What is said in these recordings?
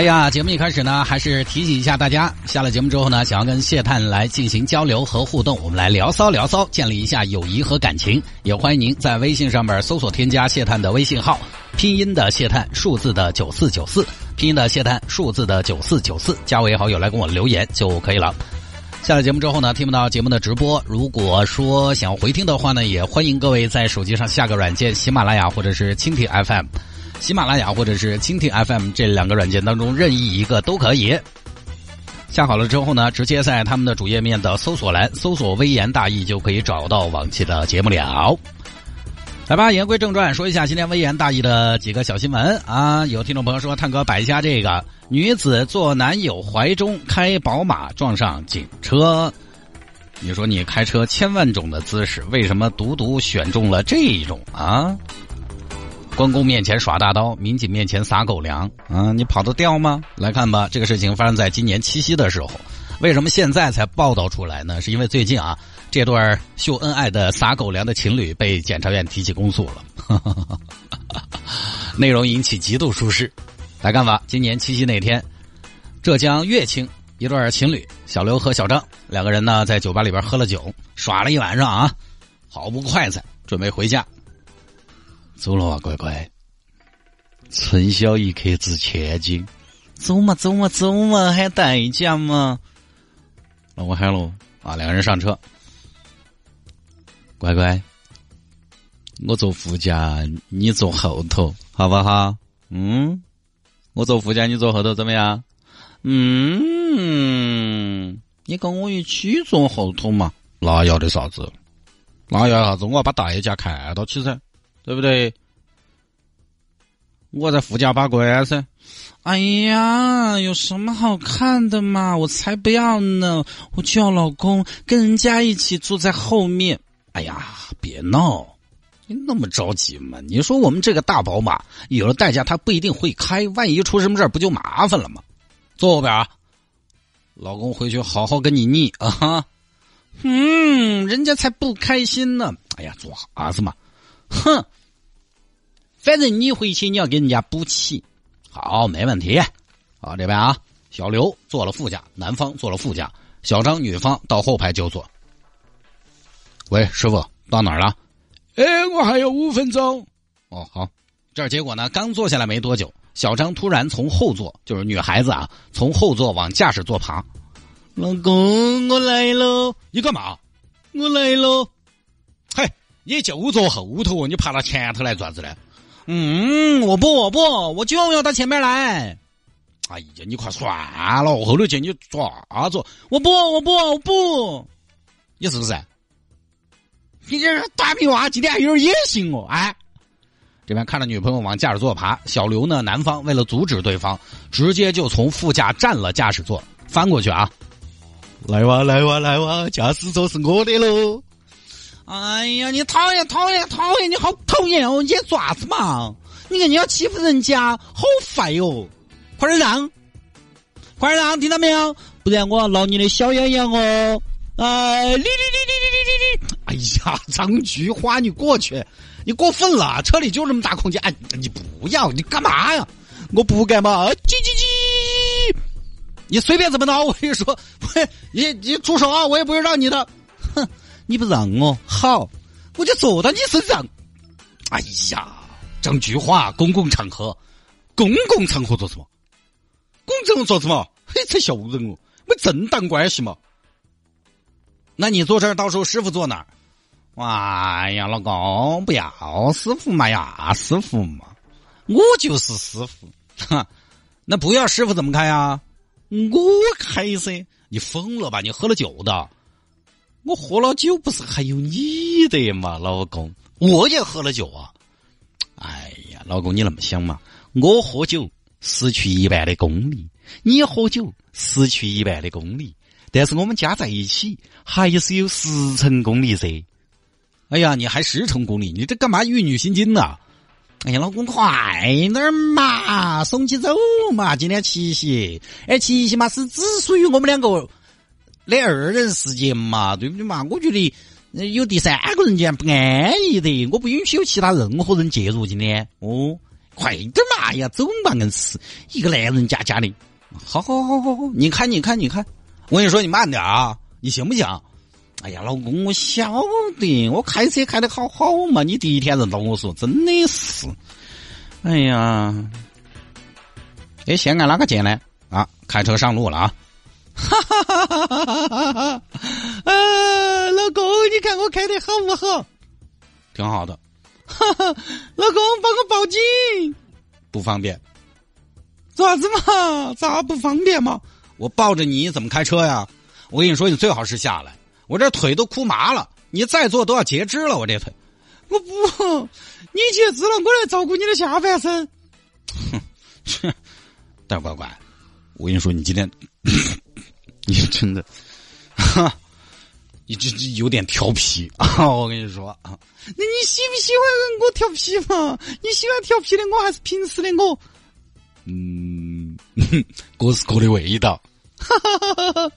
哎呀，节目一开始呢，还是提醒一下大家，下了节目之后呢，想要跟谢探来进行交流和互动，我们来聊骚聊骚，建立一下友谊和感情。也欢迎您在微信上面搜索添加谢探的微信号，拼音的谢探，数字的九四九四，拼音的谢探，数字的九四九四，加为好友来跟我留言就可以了。下了节目之后呢，听不到节目的直播，如果说想要回听的话呢，也欢迎各位在手机上下个软件，喜马拉雅或者是蜻蜓 FM。喜马拉雅或者是蜻蜓 FM 这两个软件当中任意一个都可以。下好了之后呢，直接在他们的主页面的搜索栏搜索“微言大义”就可以找到往期的节目了。来吧，言归正传，说一下今天微言大义的几个小新闻啊。有听众朋友说，探哥摆一下这个女子坐男友怀中开宝马撞上警车。你说你开车千万种的姿势，为什么独独选中了这一种啊？关公面前耍大刀，民警面前撒狗粮，啊，你跑得掉吗？来看吧，这个事情发生在今年七夕的时候。为什么现在才报道出来呢？是因为最近啊，这对秀恩爱的撒狗粮的情侣被检察院提起公诉了，内容引起极度舒适。来看吧，今年七夕那天，浙江乐清一对情侣小刘和小张两个人呢，在酒吧里边喝了酒，耍了一晚上啊，好不快哉，准备回家。走了啊，乖乖！春宵一刻值千金，走嘛走嘛走嘛，喊代驾嘛。那我喊喽啊，两个人上车。乖乖，我坐副驾，你坐后头，好不好？嗯，我坐副驾，你坐后头，怎么样？嗯，你跟我一起坐后头嘛？那要的啥子？那要啥子？我要把代驾看到起噻。对不对？我在副驾把关噻。哎呀，有什么好看的嘛？我才不要呢！我叫老公跟人家一起坐在后面。哎呀，别闹！你那么着急吗？你说我们这个大宝马有了代驾，他不一定会开，万一出什么事不就麻烦了吗？坐后边啊，老公回去好好跟你腻啊！哈，嗯，人家才不开心呢。哎呀，做啥子嘛？哼，反正你回去你要给人家补齐，好，没问题。好，这边啊，小刘坐了副驾，男方坐了副驾，小张女方到后排就坐。喂，师傅，到哪儿了？哎，我还有五分钟。哦，好。这儿结果呢，刚坐下来没多久，小张突然从后座，就是女孩子啊，从后座往驾驶座爬。老公，我来了。你干嘛？我来了。嘿。你就坐后头，你爬到前头来做啥子呢？嗯，我不，我不，我就要到前面来。哎呀，你快算了，后头见你做啥子？我不，我不，我不，你是不是？你这大屁娃今天还有点野心哦！哎，这边看着女朋友往驾驶座爬，小刘呢，男方为了阻止对方，直接就从副驾占了驾驶座，翻过去啊！来哇，来哇，来哇，驾驶座是我的喽！哎呀，你讨厌讨厌讨厌，你好讨厌哦！你做啥子嘛？你看你要欺负人家，好烦哟！快点让，快点让，听到没有？不然我要挠你的小痒痒哦！哎，你你你你你你你！哎呀，张菊花，你过去，你过分了！车里就这么大空间，哎，你不要，你干嘛呀？我不干嘛！叽叽叽！你随便怎么挠，我跟你说，喂，你你住手啊！我也不会让你的，你不让我好，我就坐到你身上。哎呀，讲句话，公共场合，公共场合做什么？公共做什么？嘿，才笑人哦，没正当关系嘛。那你坐这儿，到时候师傅坐哪儿？哎呀，老公，不要师傅嘛呀，师傅嘛，我就是师傅。哈，那不要师傅怎么开呀？我开噻，你疯了吧？你喝了酒的。我喝了酒，不是还有你的嘛，老公？我也喝了酒啊！哎呀，老公，你那么想嘛？我喝酒失去一半的功力，你喝酒失去一半的功力，但是我们加在一起还是有十成功力噻。哎呀，你还十成功力，你这干嘛玉女心经呢？哎呀，老公快点嘛，送起走嘛！今天七夕，哎，七夕嘛是只属于我们两个那二人世界嘛，对不对嘛？我觉得有第三个人间不安逸的，我不允许有其他任何人介入。今天哦，快点儿嘛呀，走嘛，硬是一个男人家家的。好好好好好，你看你看你看，我跟你说，你慢点啊，你行不行？哎呀，老公，我晓得，我开车开的好好嘛。你第一天认到我说，真的是。哎呀，哎，先按哪个键呢？啊，开车上路了啊！哈哈哈哈哈哈哈！啊，老公，你看我开的好不好？挺好的。哈哈，老公，帮我报警。不方便。做啥子嘛？咋不方便嘛？我抱着你怎么开车呀？我跟你说，你最好是下来。我这腿都哭麻了，你再坐都要截肢了。我这腿，我不，你截肢了，我来照顾你的下半身。哼，大乖乖，我跟你说，你今天，你真的，哈，你这这有点调皮啊！我跟你说啊，那你喜不喜欢我调皮嘛？你喜欢调皮的我，还是平时的我？嗯，各是各的味道。哈哈哈！哈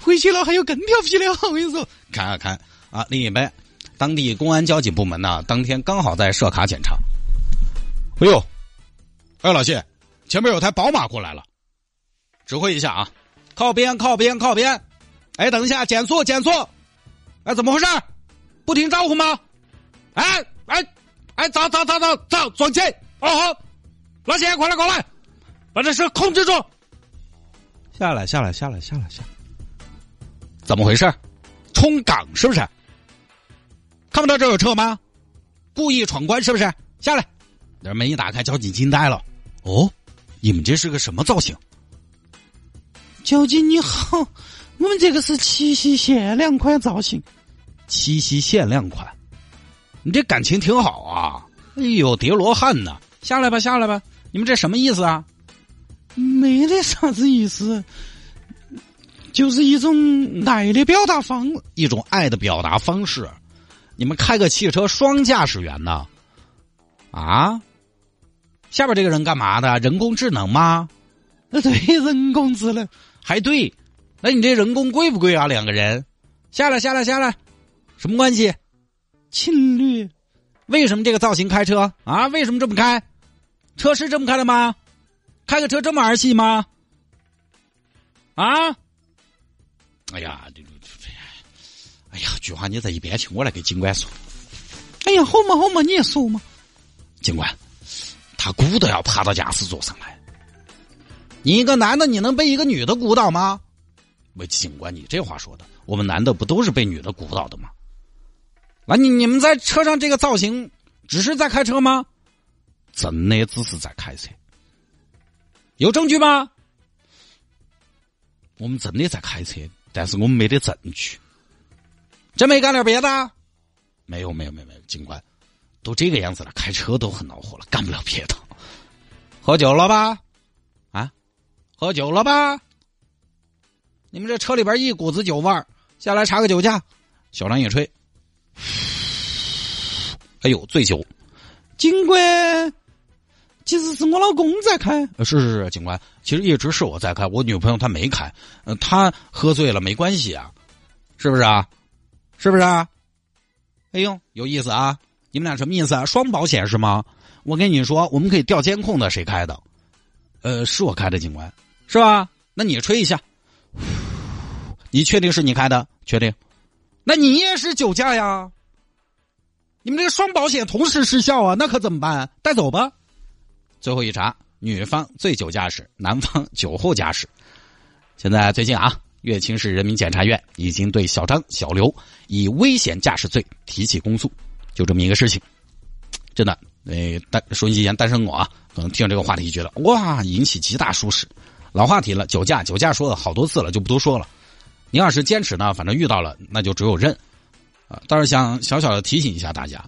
回去了还有更调皮的，我跟你说，看啊看啊！另一边，当地公安交警部门呢，当天刚好在设卡检查。哎呦，哎老谢，前面有台宝马过来了，指挥一下啊！靠边，靠边，靠边！哎，等一下，减速，减速！哎，怎么回事？不听招呼吗？哎哎哎，走走走走走，转进！哦好，老谢，快来过来，把这车控制住！下来，下来，下来，下来，下！怎么回事？冲岗是不是？看不到这有车吗？故意闯关是不是？下来！这门一打开，交警惊呆了。哦，你们这是个什么造型？交警你好，我们这个是七夕限量款造型。七夕限量款，你这感情挺好啊！哎呦，叠罗汉呢？下来吧，下来吧！你们这什么意思啊？没得啥子意思，就是一种爱的表达方，一种爱的表达方式。你们开个汽车双驾驶员呢？啊？下边这个人干嘛的？人工智能吗？呃，对，人工智能还对。那你这人工贵不贵啊？两个人下来，下来，下来，什么关系？情侣？为什么这个造型开车啊？为什么这么开？车是这么开的吗？开个车这么儿戏吗？啊！哎呀，这这，哎呀，菊花，你在一边去，我来给警官说。哎呀，好嘛好嘛，你也说嘛。警官，他鼓都要爬到驾驶座上来。你一个男的，你能被一个女的鼓捣吗？喂，警官，你这话说的，我们男的不都是被女的鼓捣的吗？那你你们在车上这个造型，只是在开车吗？真的只是在开车。有证据吗？我们真的在开车，但是我们没得证据。真没干点别的？没有，没有，没有，没有。警官，都这个样子了，开车都很恼火了，干不了别的。喝酒了吧？啊，喝酒了吧？你们这车里边一股子酒味儿，下来查个酒驾。小张也吹。哎呦，醉酒！警官。其实是我老公在开，是是是，警官，其实一直是我在开，我女朋友她没开，呃，她喝醉了没关系啊，是不是啊？是不是啊？哎呦，有意思啊！你们俩什么意思啊？双保险是吗？我跟你说，我们可以调监控的，谁开的？呃，是我开的，警官，是吧？那你吹一下，你确定是你开的？确定？那你也是酒驾呀？你们这个双保险同时失效啊？那可怎么办？带走吧。最后一查，女方醉酒驾驶，男方 酒后驾驶。现在最近啊，乐清市人民检察院已经对小张、小刘以危险驾驶罪提起公诉。就这么一个事情，真的，呃，单收音机前单身狗啊，可能听这个话题觉得哇，引起极大舒适。老话题了，酒驾，酒驾说了好多次了，就不多说了。你要是坚持呢，反正遇到了，那就只有认。啊，倒是想小小的提醒一下大家，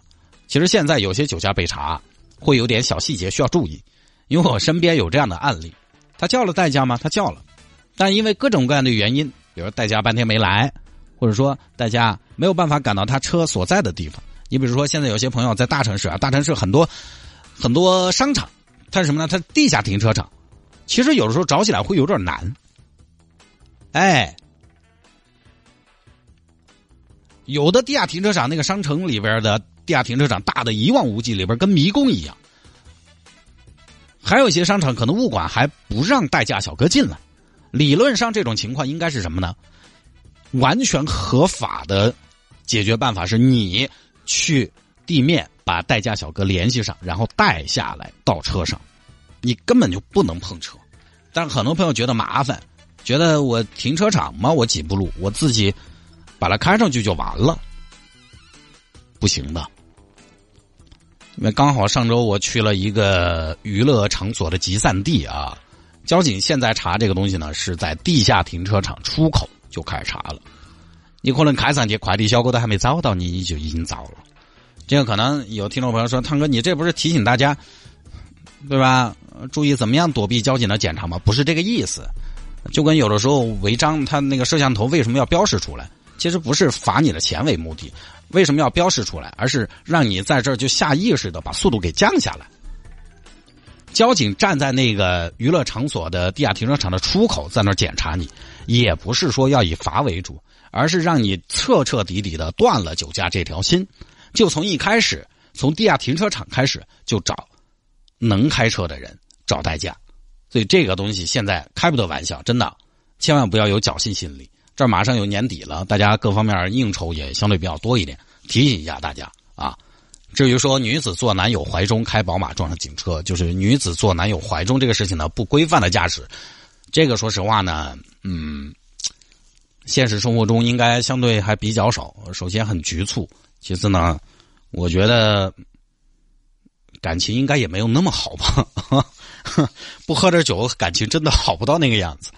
其实现在有些酒驾被查。会有点小细节需要注意，因为我身边有这样的案例，他叫了代驾吗？他叫了，但因为各种各样的原因，比如代驾半天没来，或者说代驾没有办法赶到他车所在的地方。你比如说，现在有些朋友在大城市啊，大城市很多很多商场，它是什么呢？它地下停车场，其实有的时候找起来会有点难。哎，有的地下停车场，那个商城里边的地下停车场大的一望无际，里边跟迷宫一样。还有一些商场可能物管还不让代驾小哥进来。理论上这种情况应该是什么呢？完全合法的解决办法是你去地面把代驾小哥联系上，然后带下来到车上，你根本就不能碰车。但很多朋友觉得麻烦，觉得我停车场嘛，我几步路，我自己把它开上去就完了，不行的。因为刚好上周我去了一个娱乐场所的集散地啊，交警现在查这个东西呢，是在地下停车场出口就开始查了。你可能开上去，快递小哥都还没找到你，你就已经遭了。这个可能有听众朋友说：“汤哥，你这不是提醒大家，对吧？注意怎么样躲避交警的检查吗？”不是这个意思。就跟有的时候违章，他那个摄像头为什么要标示出来？其实不是罚你的钱为目的。为什么要标示出来？而是让你在这儿就下意识的把速度给降下来。交警站在那个娱乐场所的地下停车场的出口，在那儿检查你，也不是说要以罚为主，而是让你彻彻底底的断了酒驾这条心。就从一开始，从地下停车场开始就找能开车的人找代驾。所以这个东西现在开不得玩笑，真的，千万不要有侥幸心理。这马上有年底了，大家各方面应酬也相对比较多一点，提醒一下大家啊。至于说女子坐男友怀中开宝马撞上警车，就是女子坐男友怀中这个事情呢，不规范的驾驶，这个说实话呢，嗯，现实生活中应该相对还比较少。首先很局促，其次呢，我觉得感情应该也没有那么好吧，不喝点酒，感情真的好不到那个样子。